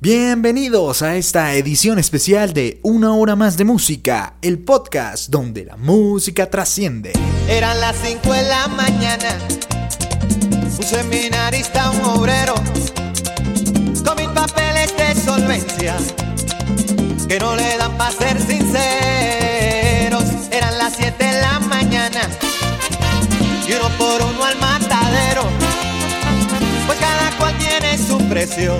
Bienvenidos a esta edición especial de Una hora más de música, el podcast donde la música trasciende. Eran las 5 de la mañana, un seminarista, un obrero, con mis papeles de solvencia, que no le dan para ser sinceros. Eran las 7 de la mañana, y uno por uno al matadero, pues cada cual tiene su precio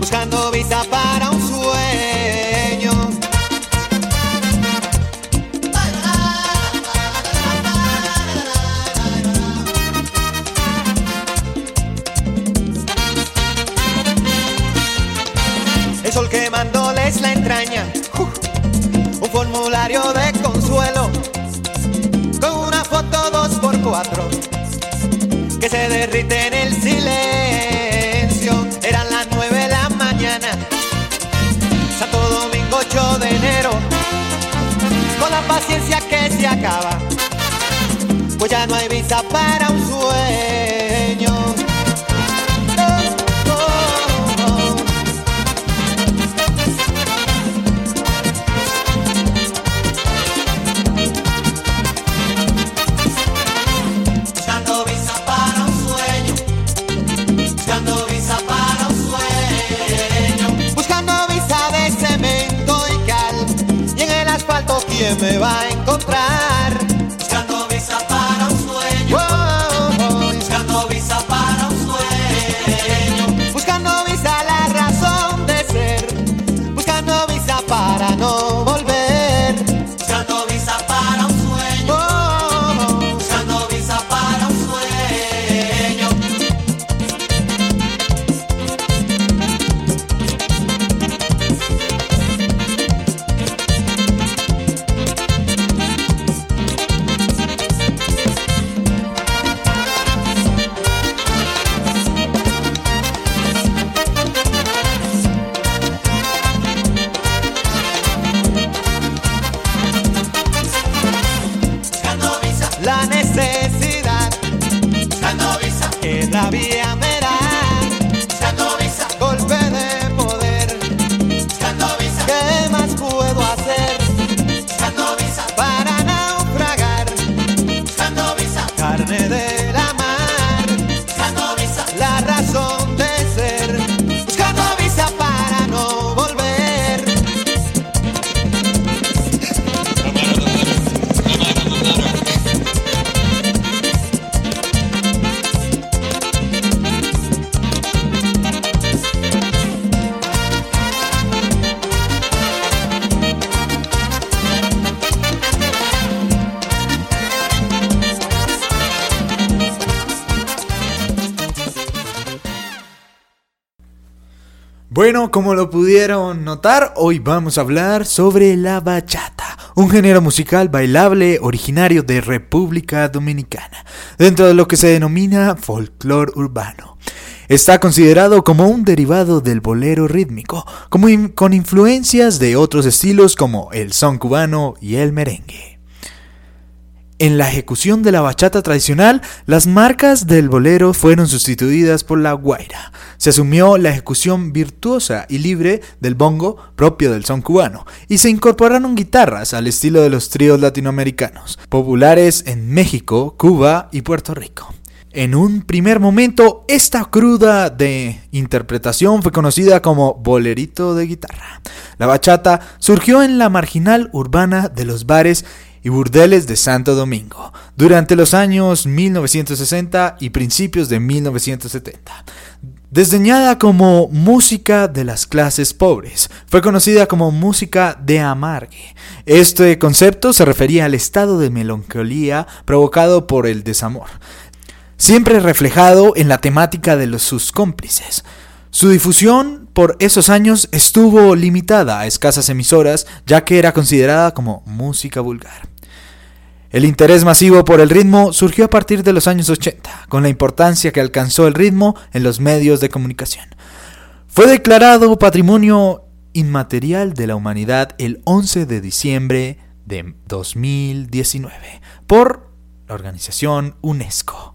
buscando visa para un sueño. El sol quemándoles la entraña, un formulario de consuelo, con una foto dos por cuatro, que se derrite en el silencio. Eran las nueve 8 de enero, con la paciencia que se acaba, pues ya no hay visa para un sueño. Asfalto, ¿quién me va a encontrar? Bueno, como lo pudieron notar, hoy vamos a hablar sobre la bachata, un género musical bailable originario de República Dominicana, dentro de lo que se denomina folclore urbano. Está considerado como un derivado del bolero rítmico, con influencias de otros estilos como el son cubano y el merengue. En la ejecución de la bachata tradicional, las marcas del bolero fueron sustituidas por la guaira. Se asumió la ejecución virtuosa y libre del bongo propio del son cubano, y se incorporaron guitarras al estilo de los tríos latinoamericanos, populares en México, Cuba y Puerto Rico. En un primer momento, esta cruda de interpretación fue conocida como bolerito de guitarra. La bachata surgió en la marginal urbana de los bares y burdeles de Santo Domingo durante los años 1960 y principios de 1970. Desdeñada como música de las clases pobres, fue conocida como música de amargue. Este concepto se refería al estado de melancolía provocado por el desamor, siempre reflejado en la temática de sus cómplices. Su difusión por esos años estuvo limitada a escasas emisoras, ya que era considerada como música vulgar. El interés masivo por el ritmo surgió a partir de los años 80, con la importancia que alcanzó el ritmo en los medios de comunicación. Fue declarado Patrimonio Inmaterial de la Humanidad el 11 de diciembre de 2019 por la organización UNESCO.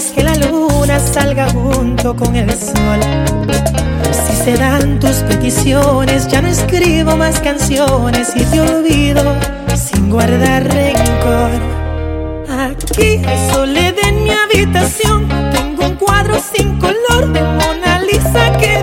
Flores, que la luna salga junto con el sol. Si se dan tus peticiones, ya no escribo más canciones y te olvido sin guardar rencor. Aquí soledad en mi habitación, tengo un cuadro sin color de Mona Lisa que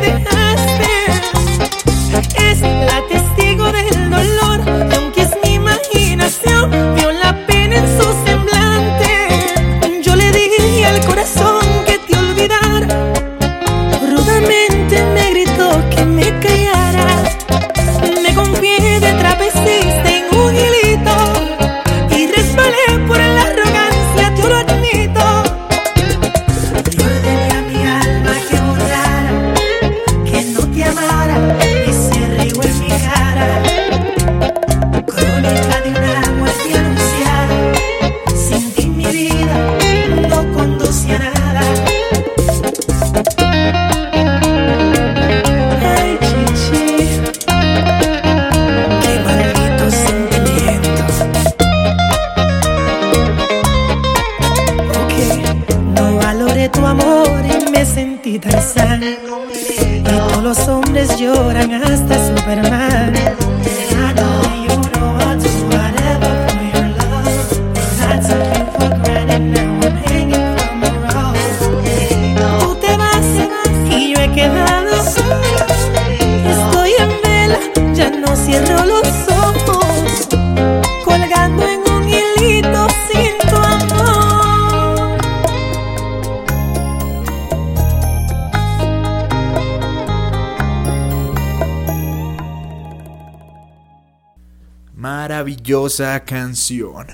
Canción.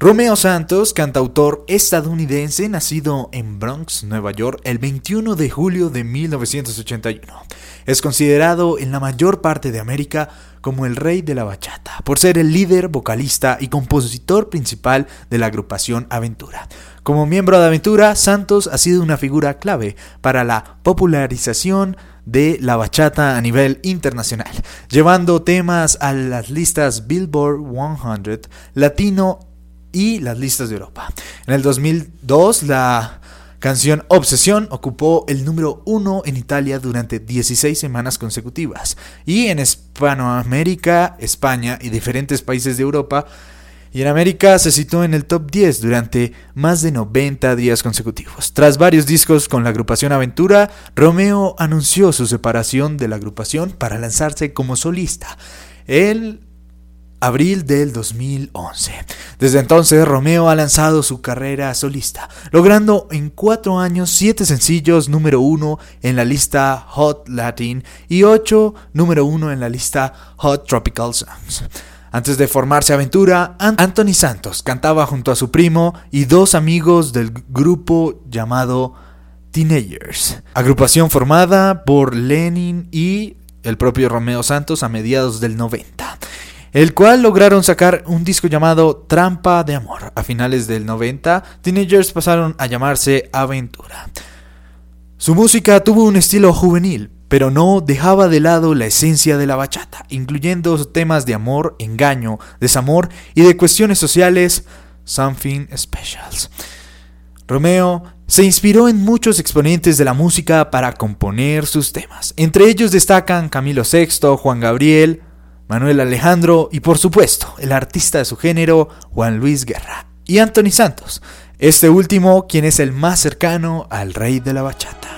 Romeo Santos, cantautor estadounidense, nacido en Bronx, Nueva York, el 21 de julio de 1981. Es considerado en la mayor parte de América como el rey de la bachata, por ser el líder, vocalista y compositor principal de la agrupación Aventura. Como miembro de Aventura, Santos ha sido una figura clave para la popularización de la bachata a nivel internacional, llevando temas a las listas Billboard 100, Latino y las listas de Europa. En el 2002, la canción Obsesión ocupó el número uno en Italia durante 16 semanas consecutivas y en Hispanoamérica, España y diferentes países de Europa y en América se situó en el top 10 durante más de 90 días consecutivos. Tras varios discos con la agrupación Aventura, Romeo anunció su separación de la agrupación para lanzarse como solista. El abril del 2011. Desde entonces Romeo ha lanzado su carrera solista, logrando en cuatro años siete sencillos número uno en la lista Hot Latin y ocho número uno en la lista Hot Tropical Songs. Antes de formarse Aventura, Anthony Santos cantaba junto a su primo y dos amigos del grupo llamado Teenagers, agrupación formada por Lenin y el propio Romeo Santos a mediados del 90, el cual lograron sacar un disco llamado Trampa de Amor. A finales del 90, Teenagers pasaron a llamarse Aventura. Su música tuvo un estilo juvenil, pero no dejaba de lado la esencia de la bachata, incluyendo temas de amor, engaño, desamor y de cuestiones sociales, something specials. Romeo se inspiró en muchos exponentes de la música para componer sus temas. Entre ellos destacan Camilo VI, Juan Gabriel, Manuel Alejandro y por supuesto el artista de su género, Juan Luis Guerra, y Anthony Santos, este último quien es el más cercano al rey de la bachata.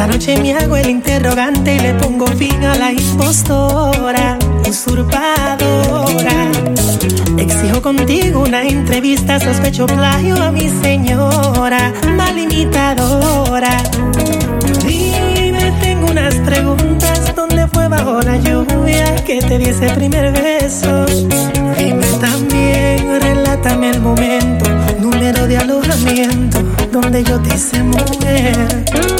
Esta noche me hago el interrogante y le pongo fin a la impostora, usurpadora. Exijo contigo una entrevista, sospecho plagio a mi señora, mal imitadora. Dime, tengo unas preguntas, ¿dónde fue bajo la lluvia que te di ese primer beso? Dime también, relátame el momento, número de alojamiento, donde yo te hice mujer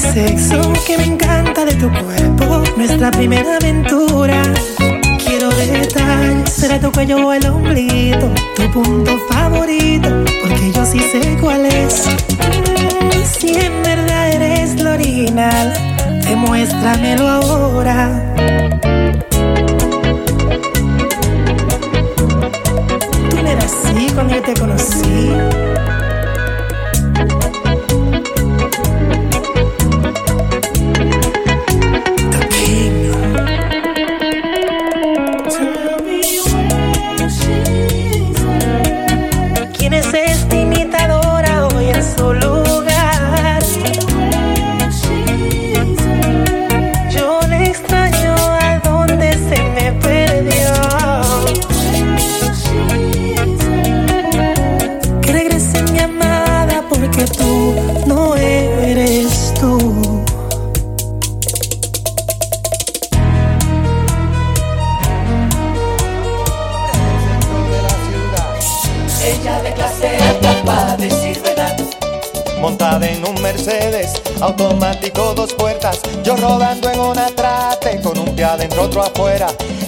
sexo que me encanta de tu cuerpo, nuestra primera aventura. Quiero detalles, será tu cuello o el omblito, tu punto favorito, porque yo sí sé cuál es. Si en verdad eres lo original, demuéstramelo ahora. Tú no eras así cuando yo te conocí.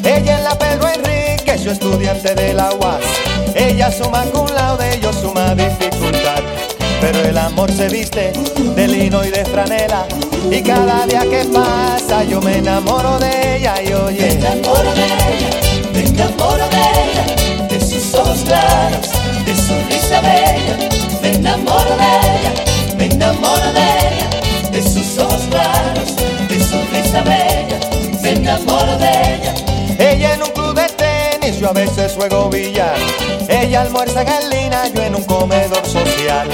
Ella en la Pedro Enrique, su estudiante de la UAS. Ella suma con laude, yo suma dificultad, pero el amor se viste de lino y de franela. Y cada día que pasa yo me enamoro de ella y oye. Me enamoro de ella, me enamoro de ella, de sus ojos claros, de su risa bella. Yo a veces juego billar. Ella almuerza en lina, yo en un comedor social.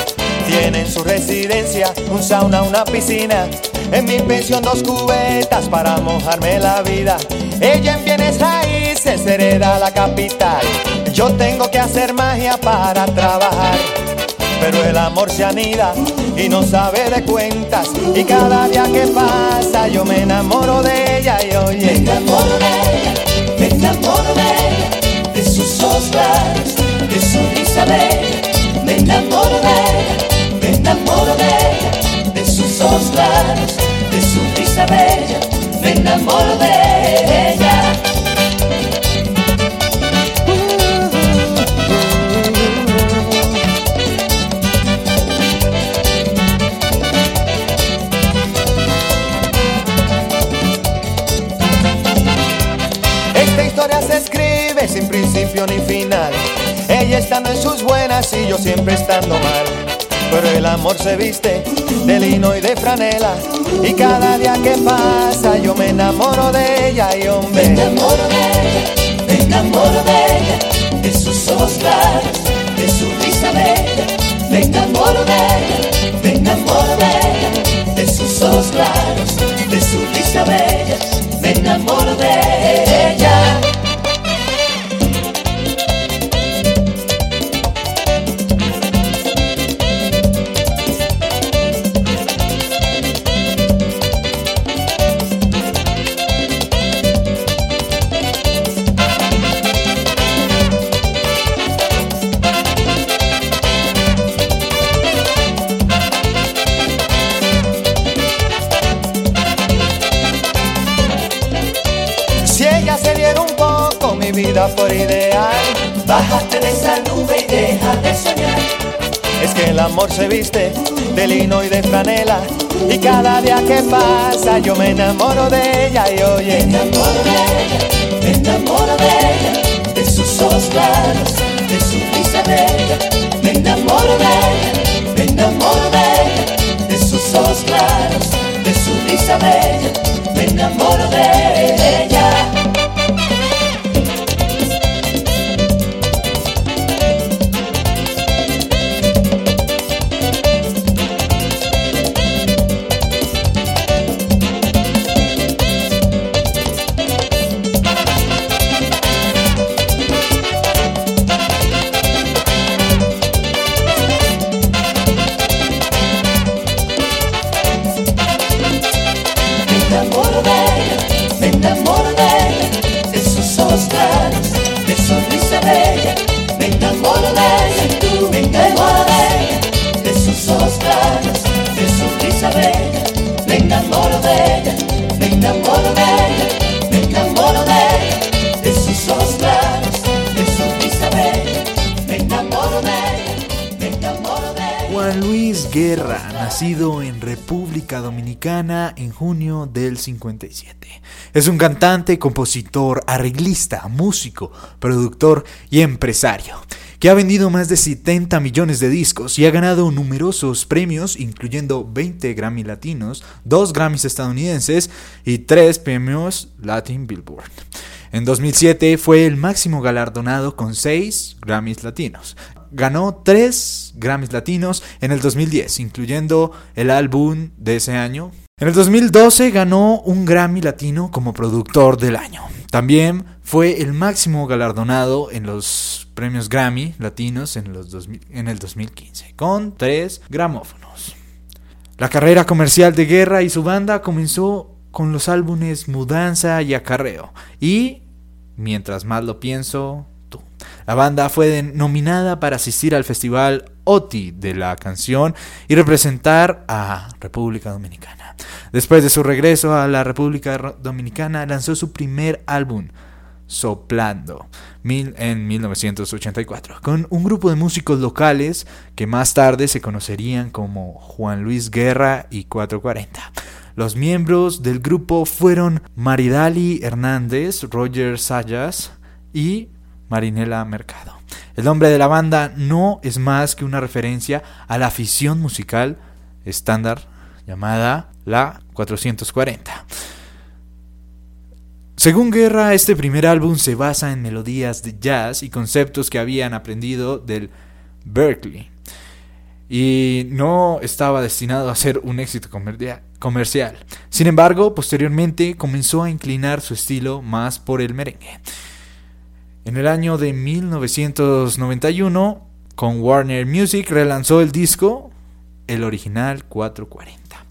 Tiene en su residencia un sauna, una piscina. En mi pensión dos cubetas para mojarme la vida. Ella en bienes raíces hereda la capital. Yo tengo que hacer magia para trabajar. Pero el amor se anida y no sabe de cuentas. Y cada día que pasa yo me enamoro de ella y Me oye. enamoro de me enamoro de ojos claros, de su risa bella. Me enamoro de ella, me enamoro de ella, de sus ojos claros, de su risa bella. Me enamoro de ella. Principio final. Ella estando en sus buenas y yo siempre estando mal. Pero el amor se viste de lino y de franela. Y cada día que pasa yo me enamoro de ella y Me hombre. enamoro de ella, me enamoro de ella, de sus ojos claros, de su risa bella. Me enamoro de ella, me enamoro de ella, de sus ojos claros, de su risa bella. Me enamoro de ella. Bájate de esa nube y deja de soñar. Es que el amor se viste de lino y de franela. Y cada día que pasa yo me enamoro de ella y Me oye. enamoro de ella, me enamoro de ella, de sus ojos claros, de su risa bella. Me enamoro de ella, me enamoro de ella, de sus ojos claros, de su risa bella. Me enamoro de ella. Es un cantante, compositor, arreglista, músico, productor y empresario, que ha vendido más de 70 millones de discos y ha ganado numerosos premios, incluyendo 20 Grammy latinos, 2 Grammys estadounidenses y 3 premios Latin Billboard. En 2007 fue el máximo galardonado con 6 Grammys latinos. Ganó 3 Grammys latinos en el 2010, incluyendo el álbum de ese año, en el 2012 ganó un Grammy latino como productor del año. También fue el máximo galardonado en los premios Grammy latinos en, los 2000 en el 2015, con 3 gramófonos. La carrera comercial de Guerra y su banda comenzó con los álbumes Mudanza y Acarreo y Mientras más lo pienso, tú. La banda fue nominada para asistir al festival OTI de la canción y representar a República Dominicana. Después de su regreso a la República Dominicana, lanzó su primer álbum, Soplando en 1984, con un grupo de músicos locales que más tarde se conocerían como Juan Luis Guerra y 440. Los miembros del grupo fueron Maridali Hernández, Roger Sayas y Marinela Mercado. El nombre de la banda no es más que una referencia a la afición musical estándar llamada la 440. Según Guerra, este primer álbum se basa en melodías de jazz y conceptos que habían aprendido del Berkeley y no estaba destinado a ser un éxito comercial. Sin embargo, posteriormente comenzó a inclinar su estilo más por el merengue. En el año de 1991, con Warner Music relanzó el disco, el original 440.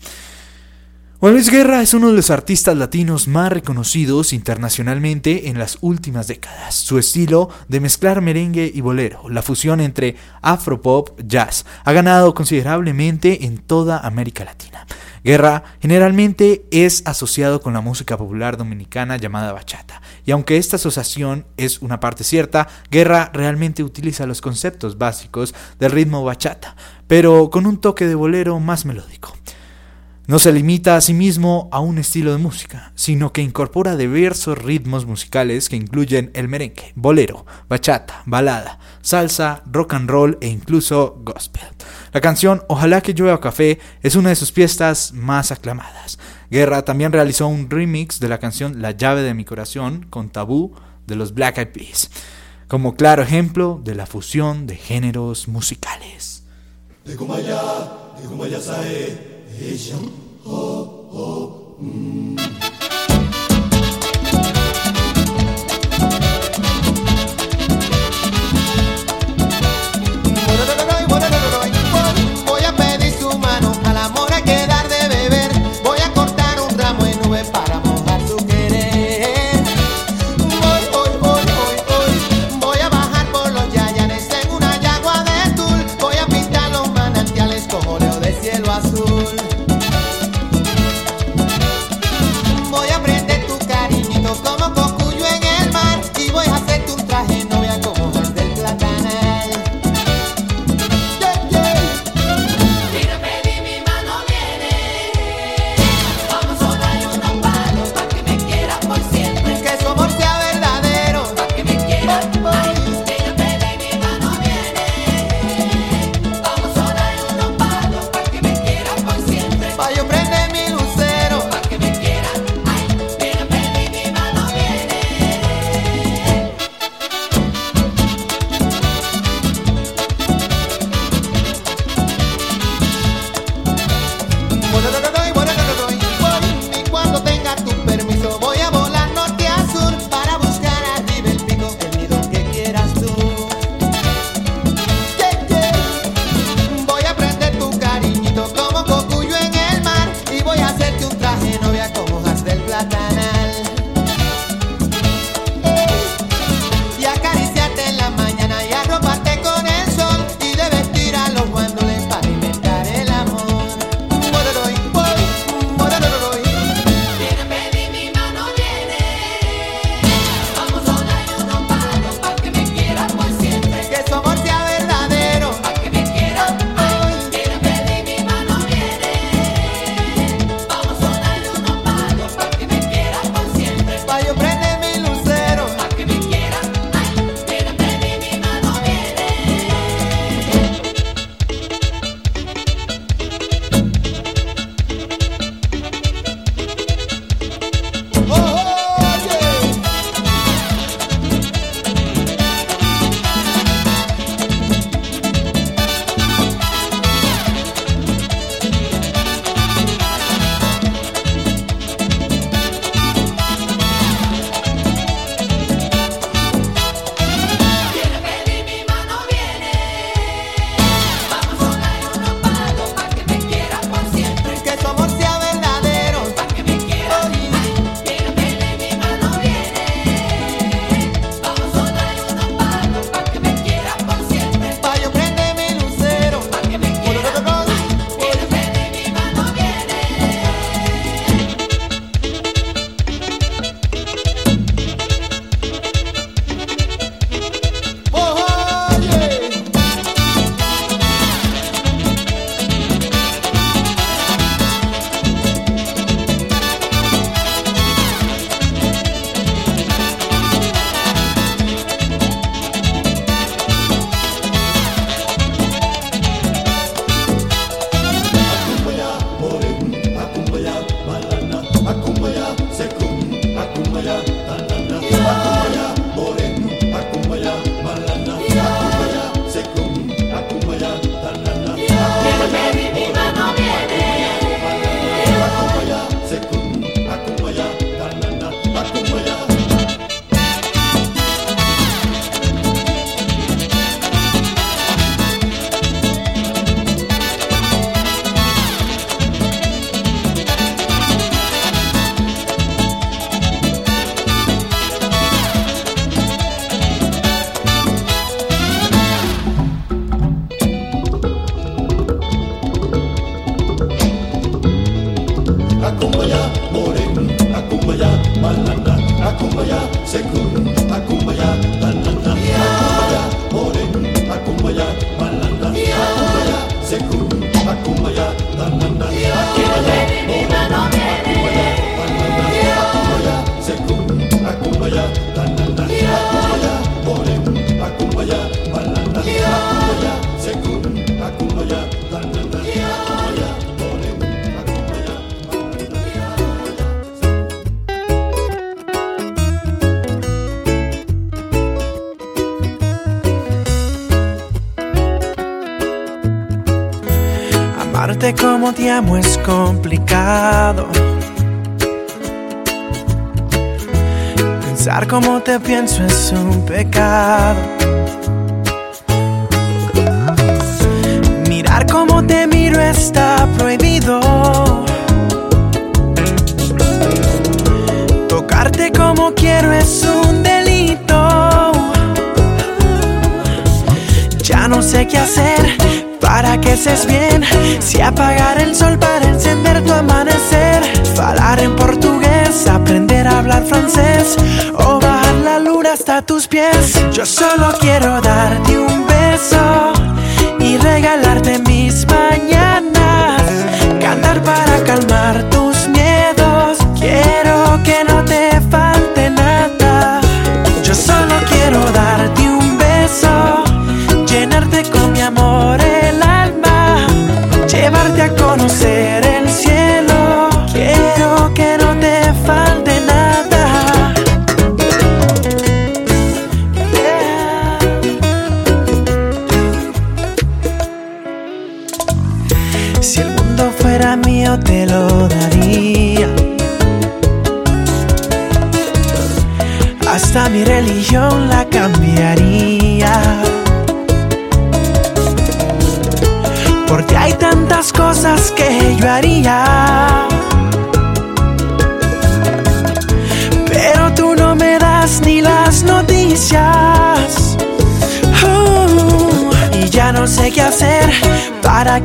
Juan Luis Guerra es uno de los artistas latinos más reconocidos internacionalmente en las últimas décadas. Su estilo de mezclar merengue y bolero, la fusión entre afropop, jazz, ha ganado considerablemente en toda América Latina. Guerra generalmente es asociado con la música popular dominicana llamada bachata, y aunque esta asociación es una parte cierta, Guerra realmente utiliza los conceptos básicos del ritmo bachata, pero con un toque de bolero más melódico. No se limita a sí mismo a un estilo de música, sino que incorpora diversos ritmos musicales que incluyen el merengue, bolero, bachata, balada, salsa, rock and roll e incluso gospel. La canción Ojalá que llueva café es una de sus piezas más aclamadas. Guerra también realizó un remix de la canción La llave de mi corazón con Tabú de los Black Eyed Peas, como claro ejemplo de la fusión de géneros musicales. Vision. Oh, oh, mm. Amo es complicado. Pensar cómo te pienso es un pecado. Mirar cómo te miro está prohibido. Tocarte como quiero es un delito. Ya no sé qué hacer para que seas bien. Si apagar Yo solo quiero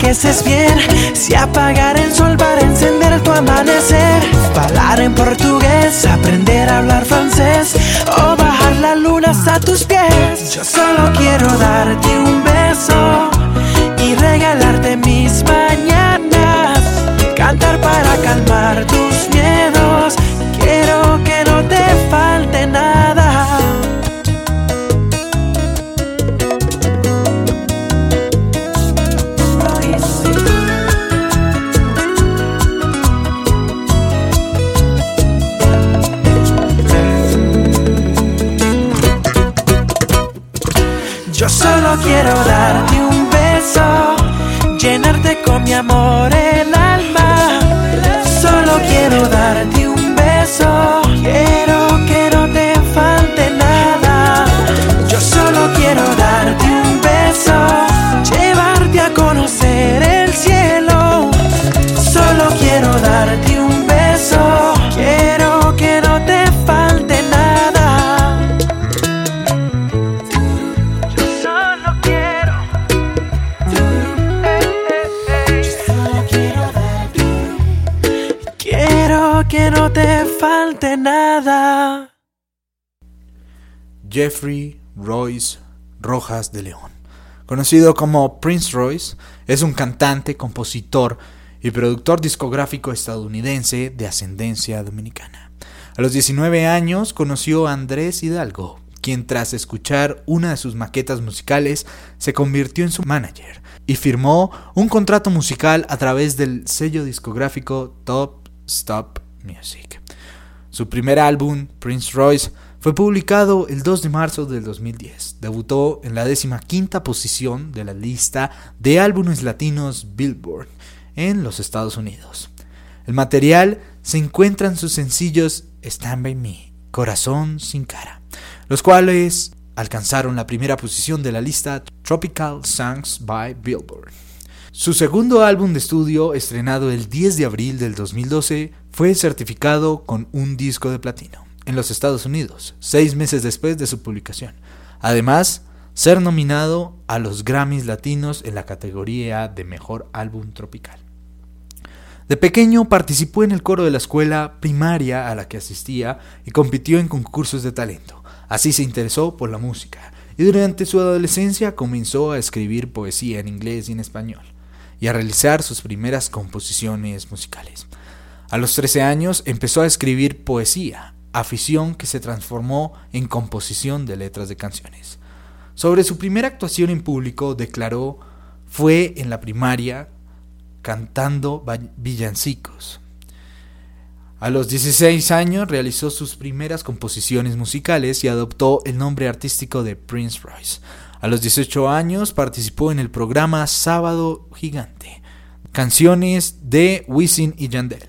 estés bien. Si apagar el sol para encender tu amanecer. Hablar en portugués, aprender a hablar francés. O bajar la luna hasta tus pies. Yo solo quiero darte un beso solo quiero darte un beso, llenarte con mi amor el alma. Solo quiero darte un beso, Jeffrey Royce Rojas de León, conocido como Prince Royce, es un cantante, compositor y productor discográfico estadounidense de ascendencia dominicana. A los 19 años conoció a Andrés Hidalgo, quien tras escuchar una de sus maquetas musicales se convirtió en su manager y firmó un contrato musical a través del sello discográfico Top Stop Music. Su primer álbum, Prince Royce, fue publicado el 2 de marzo del 2010. Debutó en la décima quinta posición de la lista de álbumes latinos Billboard en los Estados Unidos. El material se encuentra en sus sencillos Stand By Me, Corazón sin cara, los cuales alcanzaron la primera posición de la lista Tropical Songs by Billboard. Su segundo álbum de estudio, estrenado el 10 de abril del 2012, fue certificado con un disco de platino en los Estados Unidos, seis meses después de su publicación. Además, ser nominado a los Grammys Latinos en la categoría de Mejor Álbum Tropical. De pequeño participó en el coro de la escuela primaria a la que asistía y compitió en concursos de talento. Así se interesó por la música y durante su adolescencia comenzó a escribir poesía en inglés y en español y a realizar sus primeras composiciones musicales. A los 13 años empezó a escribir poesía, afición que se transformó en composición de letras de canciones. Sobre su primera actuación en público declaró fue en la primaria cantando villancicos. A los 16 años realizó sus primeras composiciones musicales y adoptó el nombre artístico de Prince Royce. A los 18 años participó en el programa Sábado Gigante canciones de Wisin y Yandel.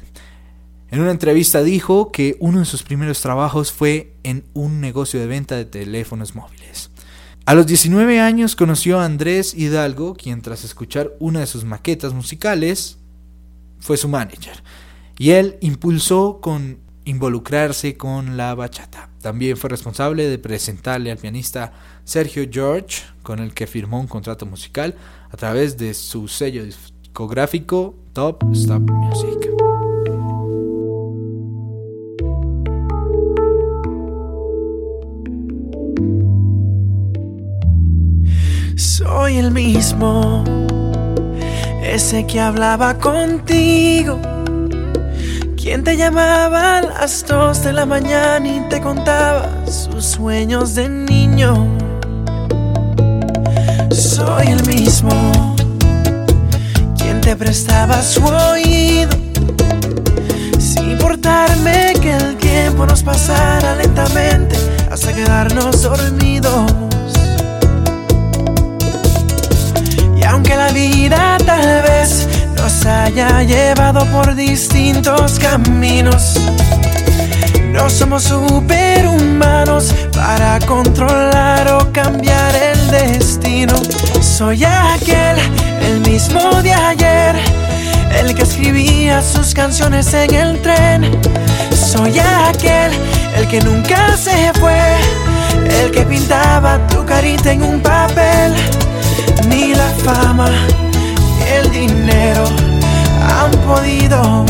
En una entrevista dijo que uno de sus primeros trabajos fue en un negocio de venta de teléfonos móviles. A los 19 años conoció a Andrés Hidalgo, quien tras escuchar una de sus maquetas musicales fue su manager. Y él impulsó con involucrarse con la bachata. También fue responsable de presentarle al pianista Sergio George, con el que firmó un contrato musical a través de su sello discográfico Top Stop Music. Soy el mismo, ese que hablaba contigo, quien te llamaba a las dos de la mañana y te contaba sus sueños de niño. Soy el mismo, quien te prestaba su oído, sin importarme que el tiempo nos pasara lentamente hasta quedarnos dormidos. Aunque la vida tal vez nos haya llevado por distintos caminos, no somos superhumanos para controlar o cambiar el destino. Soy aquel, el mismo de ayer, el que escribía sus canciones en el tren. Soy aquel, el que nunca se fue, el que pintaba tu carita en un papel ni la fama ni el dinero han podido.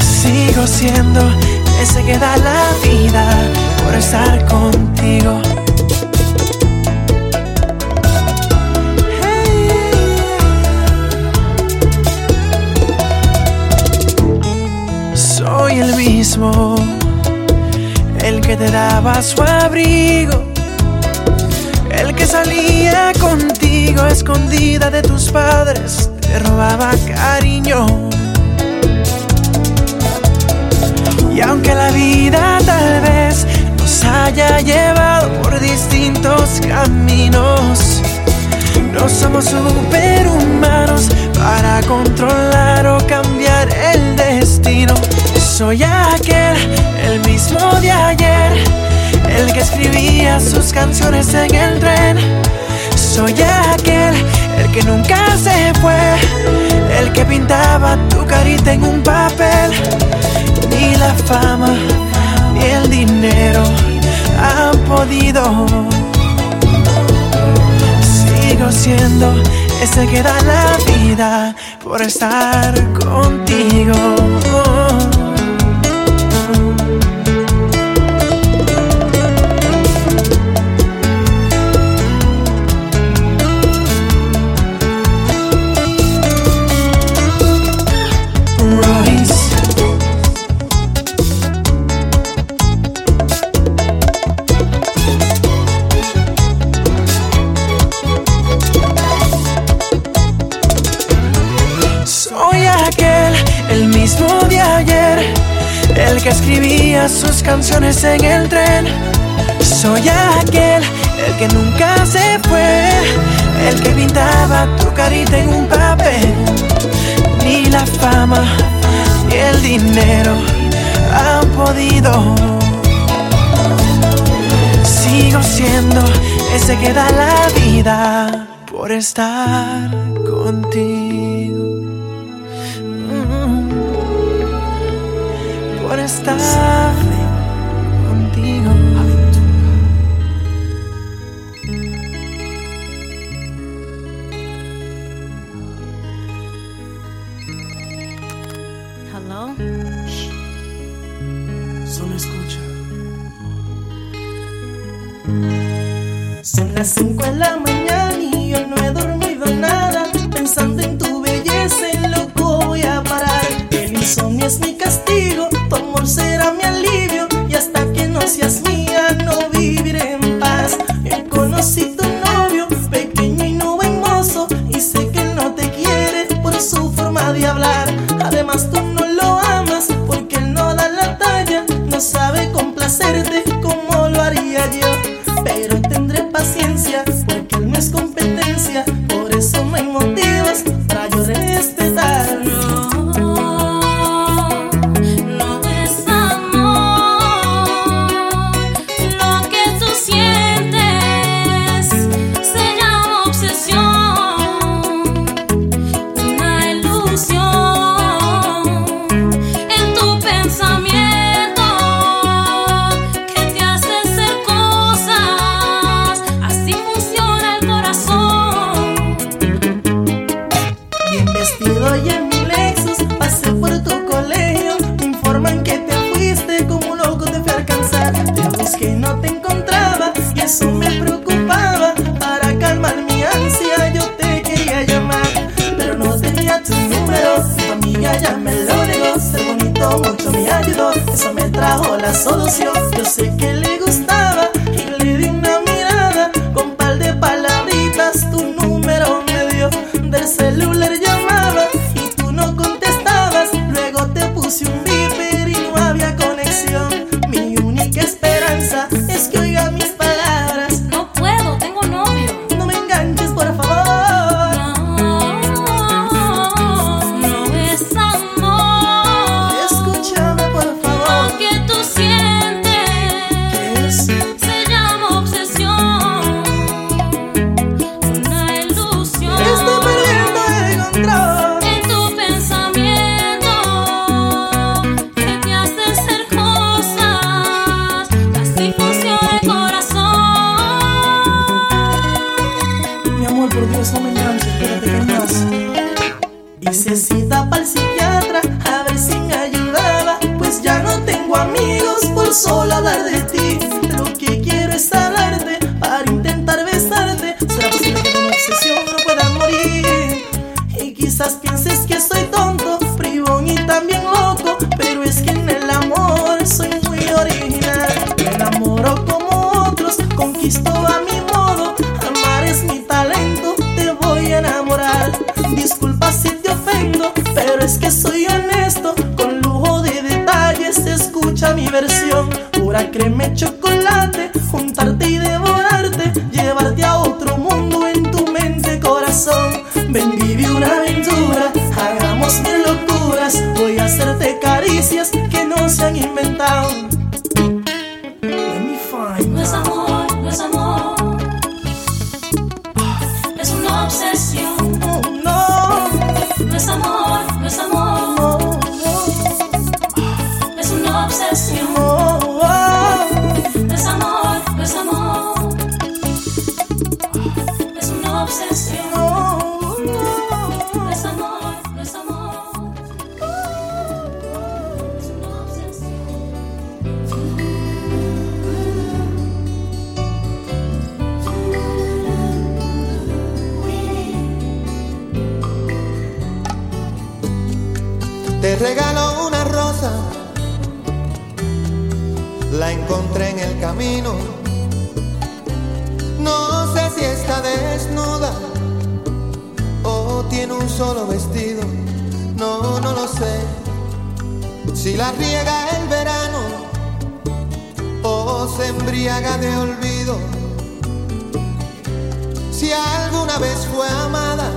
Sigo siendo ese que da la vida por estar contigo. Soy el mismo, el que te daba su abrigo que salía contigo escondida de tus padres, te robaba cariño. Y aunque la vida tal vez nos haya llevado por distintos caminos, no somos superhumanos para controlar o cambiar el destino. Soy aquel, el mismo de ayer el que escribía sus canciones en el tren. Soy aquel, el que nunca se fue, el que pintaba tu carita en un papel. Ni la fama, ni el dinero han podido. Sigo siendo ese que da la vida por estar contigo. Canciones en el tren. Soy aquel, el que nunca se fue, el que pintaba tu carita en un papel. Ni la fama, ni el dinero han podido. Sigo siendo ese que da la vida por estar contigo. por estar Hello. Solo escucha. Son las 5 de la mañana y yo no he dormido nada. Pensando en tu belleza, en loco voy a parar. El insomnio es mi castigo, tu amor será mi alivio. Y hasta que no seas mía, I met you. desnuda o tiene un solo vestido. No, no lo sé. Si la riega el verano o se embriaga de olvido. Si alguna vez fue amada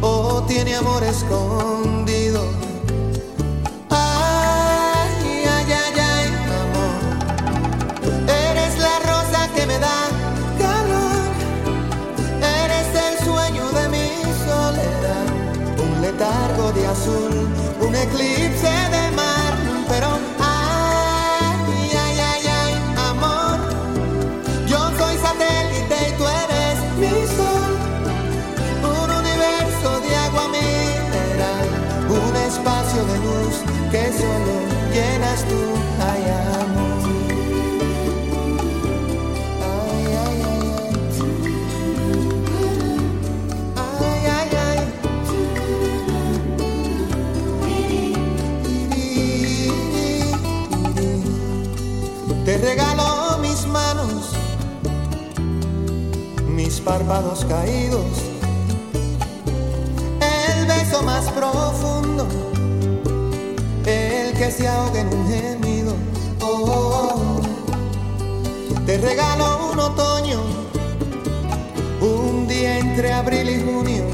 o tiene amor escondido. de azul, un eclipse de regaló mis manos, mis párpados caídos, el beso más profundo, el que se ahoga en un gemido. Oh. Te regaló un otoño, un día entre abril y junio,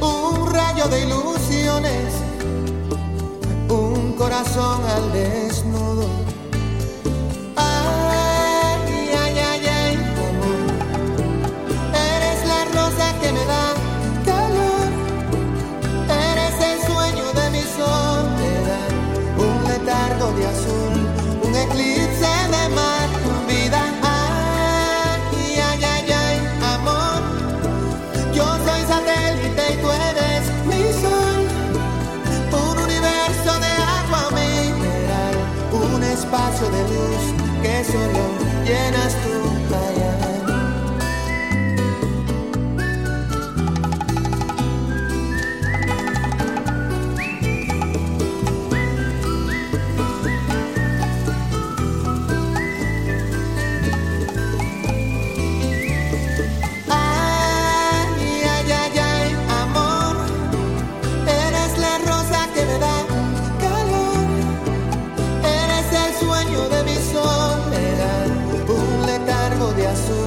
un rayo de ilusiones corazón al desnudo.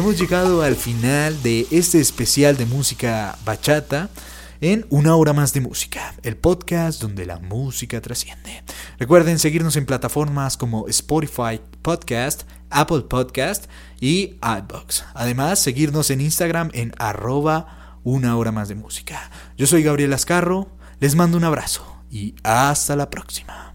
Hemos llegado al final de este especial de música bachata en Una hora más de música, el podcast donde la música trasciende. Recuerden seguirnos en plataformas como Spotify Podcast, Apple Podcast y iBox. Además, seguirnos en Instagram en arroba una hora más de música. Yo soy Gabriel Ascarro, les mando un abrazo y hasta la próxima.